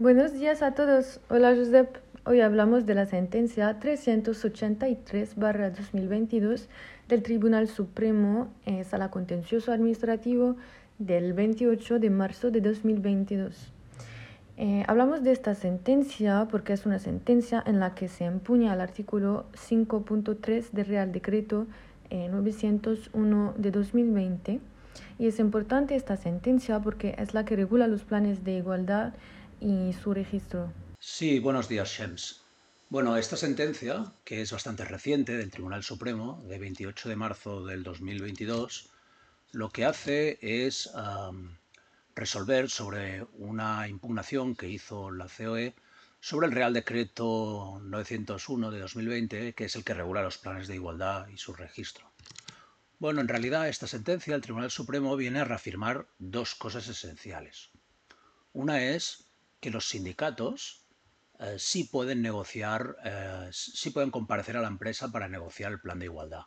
Buenos días a todos. Hola Josep. Hoy hablamos de la sentencia 383-2022 del Tribunal Supremo en Sala Contencioso Administrativo del 28 de marzo de 2022. Eh, hablamos de esta sentencia porque es una sentencia en la que se empuña el artículo 5.3 del Real Decreto 901 de 2020 y es importante esta sentencia porque es la que regula los planes de igualdad y su registro. Sí, buenos días, Shems. Bueno, esta sentencia, que es bastante reciente del Tribunal Supremo, de 28 de marzo del 2022, lo que hace es resolver sobre una impugnación que hizo la COE sobre el Real Decreto 901 de 2020, que es el que regula los planes de igualdad y su registro. Bueno, en realidad esta sentencia del Tribunal Supremo viene a reafirmar dos cosas esenciales. Una es que los sindicatos eh, sí pueden negociar, eh, sí pueden comparecer a la empresa para negociar el plan de igualdad.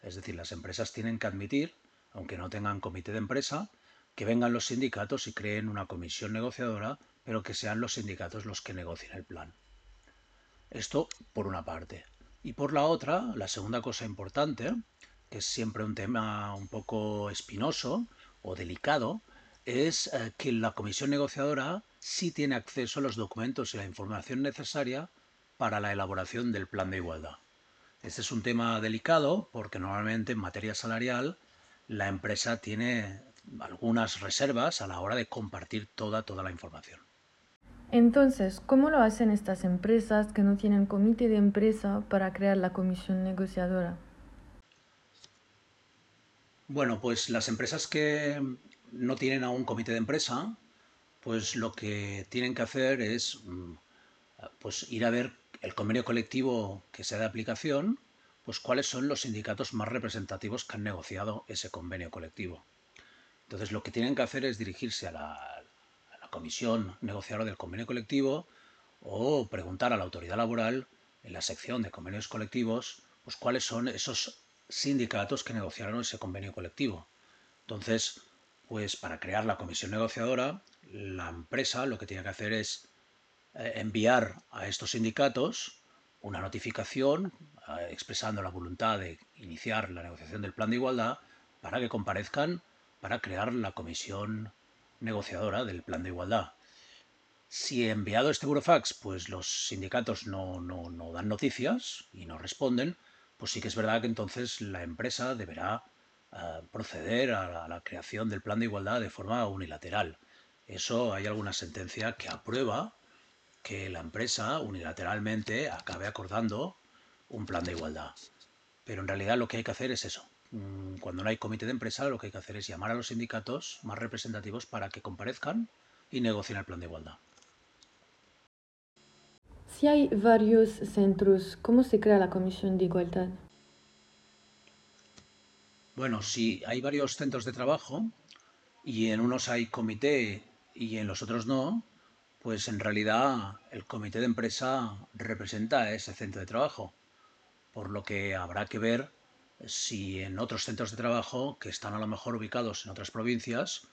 Es decir, las empresas tienen que admitir, aunque no tengan comité de empresa, que vengan los sindicatos y creen una comisión negociadora, pero que sean los sindicatos los que negocien el plan. Esto por una parte. Y por la otra, la segunda cosa importante, que es siempre un tema un poco espinoso o delicado, es eh, que la comisión negociadora sí tiene acceso a los documentos y la información necesaria para la elaboración del plan de igualdad. Este es un tema delicado porque normalmente en materia salarial la empresa tiene algunas reservas a la hora de compartir toda, toda la información. Entonces, ¿cómo lo hacen estas empresas que no tienen comité de empresa para crear la comisión negociadora? Bueno, pues las empresas que no tienen aún comité de empresa, pues lo que tienen que hacer es mm, pues ir a ver el convenio colectivo que sea de aplicación, pues cuáles son los sindicatos más representativos que han negociado ese convenio colectivo. Entonces lo que tienen que hacer es dirigirse a la, comisión negociadora del convenio colectivo o preguntar a la autoridad laboral en la sección de convenios colectivos pues cuáles son esos sindicatos que negociaron ese convenio colectivo. Entonces, pues para crear la comisión negociadora, la empresa lo que tiene que hacer es eh, enviar a estos sindicatos una notificación eh, expresando la voluntad de iniciar la negociación del plan de igualdad para que comparezcan para crear la comisión negociadora del plan de igualdad. Si enviado este burofax, pues los sindicatos no, no, dan noticias y no responden, pues sí que es verdad que entonces la empresa deberá proceder a la, creación del plan de igualdad de forma unilateral. Eso hay alguna sentencia que aprueba que la empresa unilateralmente acabe acordando un plan de igualdad. Pero en realidad lo que hay que hacer es eso, Mm, cuando no hay comité de empresa, lo que hay que hacer es llamar a los sindicatos más representativos para que comparezcan y negocien el plan de igualdad. Si hay varios centros, ¿cómo se crea la comisión de igualdad? Bueno, si hay varios centros de trabajo y en unos hay comité y en los otros no, pues en realidad el comité de empresa representa ese centro de trabajo, por lo que habrá que ver si en otros centros de trabajo que están a lo mejor ubicados en otras provincias,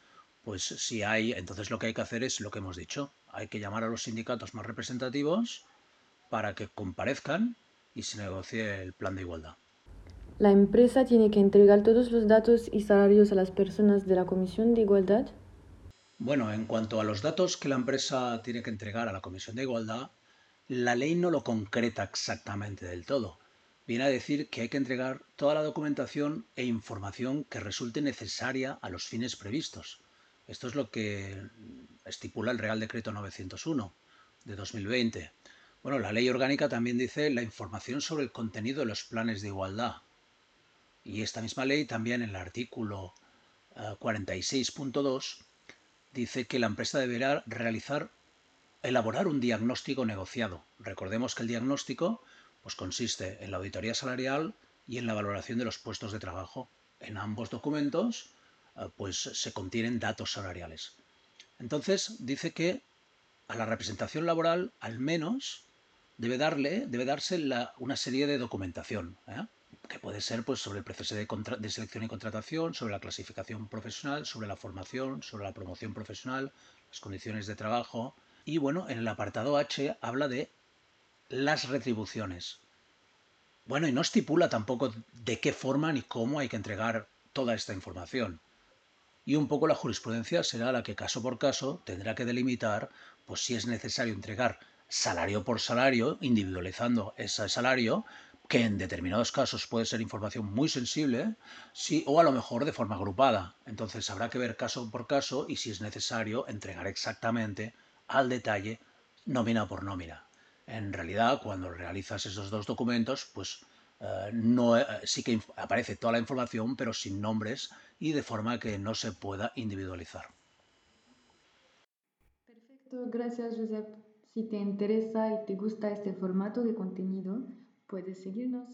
pues si hay, entonces lo que hay que hacer es lo que hemos dicho, hay que llamar a los sindicatos más representativos para que comparezcan y se negocie el plan de igualdad. ¿La empresa tiene que entregar todos los datos y salarios a las personas de la Comisión de Igualdad? Bueno, en cuanto a los datos que la empresa tiene que entregar a la Comisión de Igualdad, la ley no lo concreta exactamente del todo viene a decir que hay que entregar toda la documentación e información que resulte necesaria a los fines previstos. Esto es lo que estipula el Real Decreto 901 de 2020. Bueno, la ley orgánica también dice la información sobre el contenido de los planes de igualdad. Y esta misma ley también en el artículo 46.2 eh, dice que la empresa deberá realizar, elaborar un diagnóstico negociado. Recordemos que el diagnóstico pues consiste en la auditoría salarial y en la valoración de los puestos de trabajo. En ambos documentos eh, pues se contienen datos salariales. Entonces dice que a la representación laboral al menos debe darle debe darse una serie de documentación ¿eh? Que puede ser pues sobre el proceso de, selección y contratación, sobre la clasificación profesional, sobre la formación, sobre la promoción profesional, las condiciones de trabajo Y bueno, en el apartado H habla de las retribuciones. Bueno, y no estipula tampoco de qué forma ni cómo hay que entregar toda esta información. Y un poco la jurisprudencia será la que caso por caso tendrá que delimitar pues si es necesario entregar salario por salario, individualizando ese salario, que en determinados casos puede ser información muy sensible, sí, o a lo mejor de forma agrupada. Entonces habrá que ver caso por caso y si es necesario entregar exactamente al detalle nómina por nómina. En realidad, cuando realizas esos dos documentos, pues eh, no, eh, sí que aparece toda la información, pero sin nombres y de forma que no se pueda individualizar. Perfecto, gracias Josep. Si te interesa y te gusta este formato de contenido, puedes seguirnos.